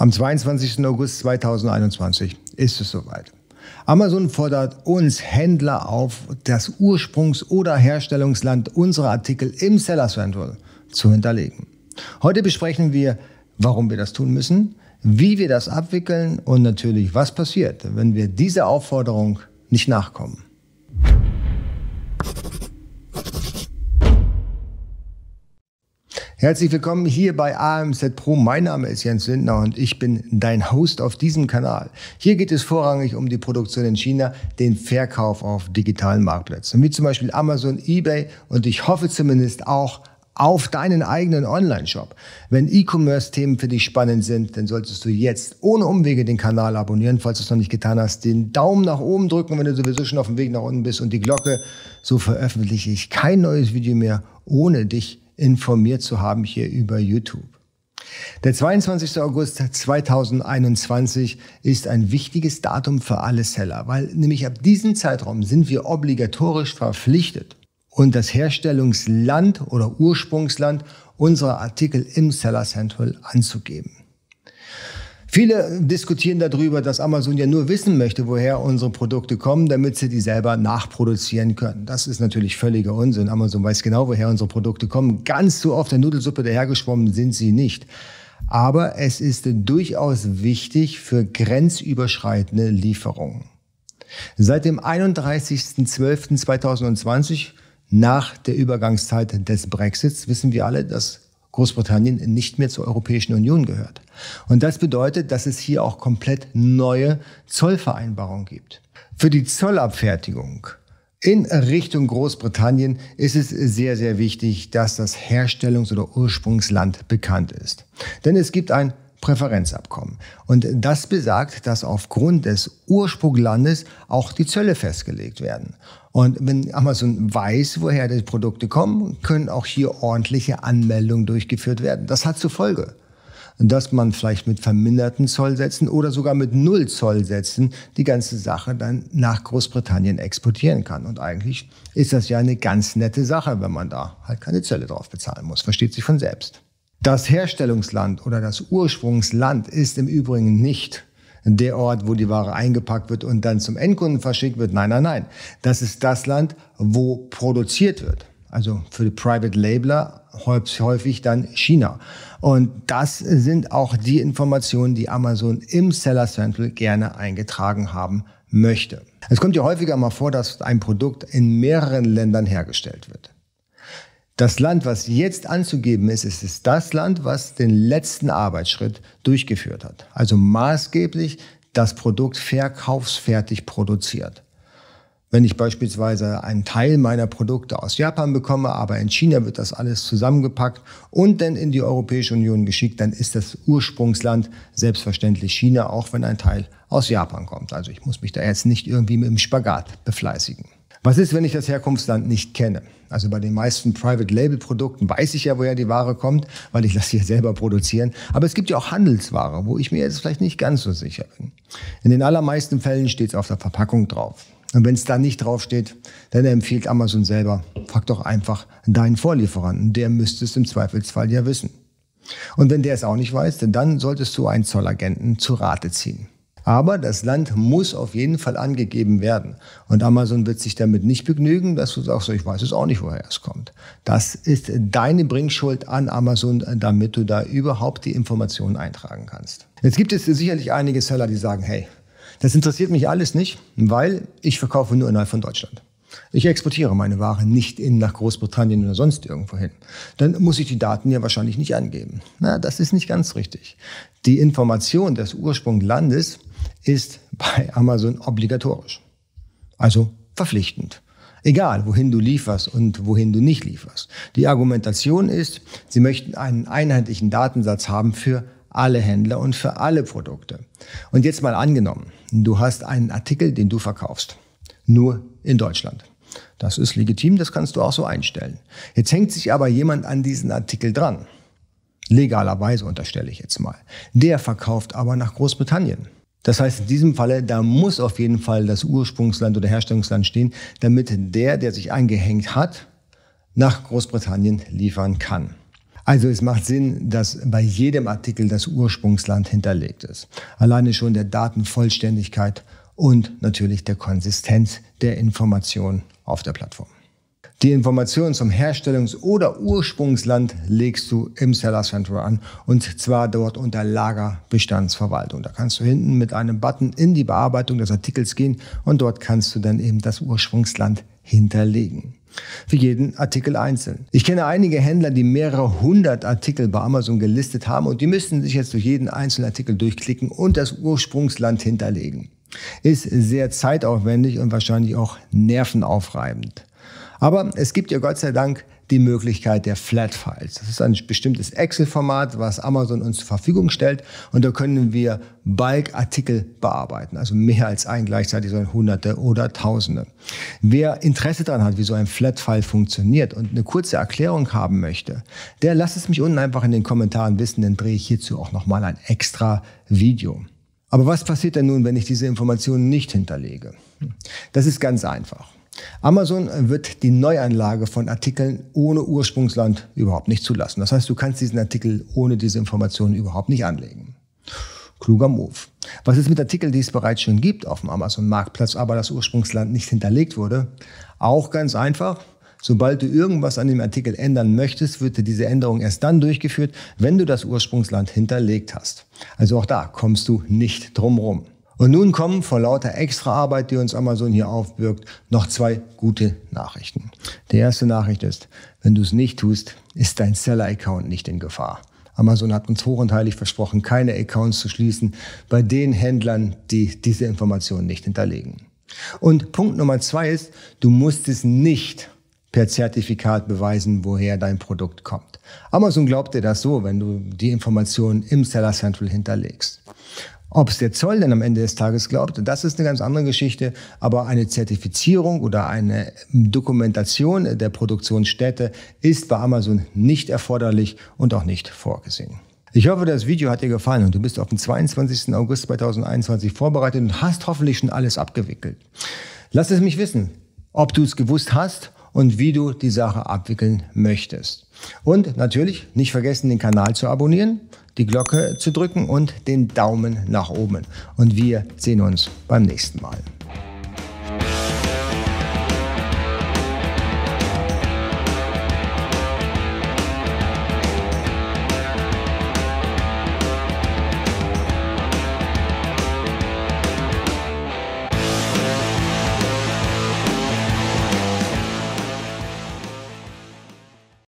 Am 22. August 2021 ist es soweit. Amazon fordert uns Händler auf, das Ursprungs- oder Herstellungsland unserer Artikel im Seller Central zu hinterlegen. Heute besprechen wir, warum wir das tun müssen, wie wir das abwickeln und natürlich, was passiert, wenn wir dieser Aufforderung nicht nachkommen. Herzlich willkommen hier bei AMZ Pro. Mein Name ist Jens Lindner und ich bin dein Host auf diesem Kanal. Hier geht es vorrangig um die Produktion in China, den Verkauf auf digitalen Marktplätzen, wie zum Beispiel Amazon, eBay und ich hoffe zumindest auch auf deinen eigenen Online-Shop. Wenn E-Commerce-Themen für dich spannend sind, dann solltest du jetzt ohne Umwege den Kanal abonnieren, falls du es noch nicht getan hast, den Daumen nach oben drücken, wenn du sowieso schon auf dem Weg nach unten bist und die Glocke. So veröffentliche ich kein neues Video mehr ohne dich informiert zu haben hier über YouTube. Der 22. August 2021 ist ein wichtiges Datum für alle Seller, weil nämlich ab diesem Zeitraum sind wir obligatorisch verpflichtet, und das Herstellungsland oder Ursprungsland unserer Artikel im Seller Central anzugeben. Viele diskutieren darüber, dass Amazon ja nur wissen möchte, woher unsere Produkte kommen, damit sie die selber nachproduzieren können. Das ist natürlich völliger Unsinn. Amazon weiß genau, woher unsere Produkte kommen. Ganz so auf der Nudelsuppe dahergeschwommen sind sie nicht. Aber es ist durchaus wichtig für grenzüberschreitende Lieferungen. Seit dem 31.12.2020, nach der Übergangszeit des Brexits, wissen wir alle, dass Großbritannien nicht mehr zur Europäischen Union gehört. Und das bedeutet, dass es hier auch komplett neue Zollvereinbarungen gibt. Für die Zollabfertigung in Richtung Großbritannien ist es sehr, sehr wichtig, dass das Herstellungs- oder Ursprungsland bekannt ist. Denn es gibt ein Präferenzabkommen. Und das besagt, dass aufgrund des Ursprunglandes auch die Zölle festgelegt werden. Und wenn Amazon weiß, woher die Produkte kommen, können auch hier ordentliche Anmeldungen durchgeführt werden. Das hat zur Folge, dass man vielleicht mit verminderten Zollsätzen oder sogar mit Null Zollsätzen die ganze Sache dann nach Großbritannien exportieren kann. Und eigentlich ist das ja eine ganz nette Sache, wenn man da halt keine Zölle drauf bezahlen muss. Versteht sich von selbst. Das Herstellungsland oder das Ursprungsland ist im Übrigen nicht der Ort, wo die Ware eingepackt wird und dann zum Endkunden verschickt wird. Nein, nein, nein. Das ist das Land, wo produziert wird. Also für die Private Labeler häufig dann China. Und das sind auch die Informationen, die Amazon im Seller Central gerne eingetragen haben möchte. Es kommt ja häufiger mal vor, dass ein Produkt in mehreren Ländern hergestellt wird. Das Land, was jetzt anzugeben ist, ist, ist das Land, was den letzten Arbeitsschritt durchgeführt hat. Also maßgeblich das Produkt verkaufsfertig produziert. Wenn ich beispielsweise einen Teil meiner Produkte aus Japan bekomme, aber in China wird das alles zusammengepackt und dann in die Europäische Union geschickt, dann ist das Ursprungsland selbstverständlich China, auch wenn ein Teil aus Japan kommt. Also ich muss mich da jetzt nicht irgendwie mit dem Spagat befleißigen. Was ist, wenn ich das Herkunftsland nicht kenne? Also bei den meisten Private Label Produkten weiß ich ja, woher die Ware kommt, weil ich sie ja selber produzieren. Aber es gibt ja auch Handelsware, wo ich mir jetzt vielleicht nicht ganz so sicher bin. In den allermeisten Fällen steht es auf der Verpackung drauf. Und wenn es da nicht draufsteht, dann empfiehlt Amazon selber, frag doch einfach deinen Vorlieferanten. Der müsste es im Zweifelsfall ja wissen. Und wenn der es auch nicht weiß, dann solltest du einen Zollagenten zu Rate ziehen. Aber das Land muss auf jeden Fall angegeben werden. Und Amazon wird sich damit nicht begnügen, dass du sagst, ich weiß es auch nicht, woher es kommt. Das ist deine Bringschuld an Amazon, damit du da überhaupt die Informationen eintragen kannst. Jetzt gibt es sicherlich einige Seller, die sagen, hey, das interessiert mich alles nicht, weil ich verkaufe nur innerhalb von Deutschland. Ich exportiere meine Ware nicht in nach Großbritannien oder sonst irgendwo hin. Dann muss ich die Daten ja wahrscheinlich nicht angeben. Na, das ist nicht ganz richtig. Die Information des Ursprungslandes ist bei Amazon obligatorisch. Also verpflichtend. Egal, wohin du lieferst und wohin du nicht lieferst. Die Argumentation ist, sie möchten einen einheitlichen Datensatz haben für alle Händler und für alle Produkte. Und jetzt mal angenommen, du hast einen Artikel, den du verkaufst. Nur in Deutschland. Das ist legitim, das kannst du auch so einstellen. Jetzt hängt sich aber jemand an diesen Artikel dran. Legalerweise unterstelle ich jetzt mal. Der verkauft aber nach Großbritannien. Das heißt, in diesem Falle, da muss auf jeden Fall das Ursprungsland oder Herstellungsland stehen, damit der, der sich eingehängt hat, nach Großbritannien liefern kann. Also es macht Sinn, dass bei jedem Artikel das Ursprungsland hinterlegt ist. Alleine schon der Datenvollständigkeit und natürlich der Konsistenz der Information auf der Plattform. Die Informationen zum Herstellungs- oder Ursprungsland legst du im Seller Central an und zwar dort unter Lagerbestandsverwaltung. Da kannst du hinten mit einem Button in die Bearbeitung des Artikels gehen und dort kannst du dann eben das Ursprungsland hinterlegen. Für jeden Artikel einzeln. Ich kenne einige Händler, die mehrere hundert Artikel bei Amazon gelistet haben und die müssten sich jetzt durch jeden einzelnen Artikel durchklicken und das Ursprungsland hinterlegen. Ist sehr zeitaufwendig und wahrscheinlich auch nervenaufreibend. Aber es gibt ja Gott sei Dank die Möglichkeit der Flat Files. Das ist ein bestimmtes Excel-Format, was Amazon uns zur Verfügung stellt. Und da können wir Bulk-Artikel bearbeiten. Also mehr als ein gleichzeitig, sondern Hunderte oder Tausende. Wer Interesse daran hat, wie so ein Flat File funktioniert und eine kurze Erklärung haben möchte, der lasst es mich unten einfach in den Kommentaren wissen, dann drehe ich hierzu auch nochmal ein extra Video. Aber was passiert denn nun, wenn ich diese Informationen nicht hinterlege? Das ist ganz einfach. Amazon wird die Neuanlage von Artikeln ohne Ursprungsland überhaupt nicht zulassen. Das heißt, du kannst diesen Artikel ohne diese Informationen überhaupt nicht anlegen. Kluger Move. Was ist mit Artikeln, die es bereits schon gibt auf dem Amazon-Marktplatz, aber das Ursprungsland nicht hinterlegt wurde? Auch ganz einfach. Sobald du irgendwas an dem Artikel ändern möchtest, wird diese Änderung erst dann durchgeführt, wenn du das Ursprungsland hinterlegt hast. Also auch da kommst du nicht drum rum. Und nun kommen vor lauter Extraarbeit, die uns Amazon hier aufbürgt, noch zwei gute Nachrichten. Die erste Nachricht ist, wenn du es nicht tust, ist dein Seller-Account nicht in Gefahr. Amazon hat uns hoch und heilig versprochen, keine Accounts zu schließen bei den Händlern, die diese Informationen nicht hinterlegen. Und Punkt Nummer zwei ist, du musst es nicht per Zertifikat beweisen, woher dein Produkt kommt. Amazon glaubt dir das so, wenn du die Informationen im Seller Central hinterlegst. Ob es der Zoll denn am Ende des Tages glaubt, das ist eine ganz andere Geschichte. Aber eine Zertifizierung oder eine Dokumentation der Produktionsstätte ist bei Amazon nicht erforderlich und auch nicht vorgesehen. Ich hoffe, das Video hat dir gefallen und du bist auf den 22. August 2021 vorbereitet und hast hoffentlich schon alles abgewickelt. Lass es mich wissen, ob du es gewusst hast und wie du die Sache abwickeln möchtest. Und natürlich nicht vergessen, den Kanal zu abonnieren, die Glocke zu drücken und den Daumen nach oben. Und wir sehen uns beim nächsten Mal.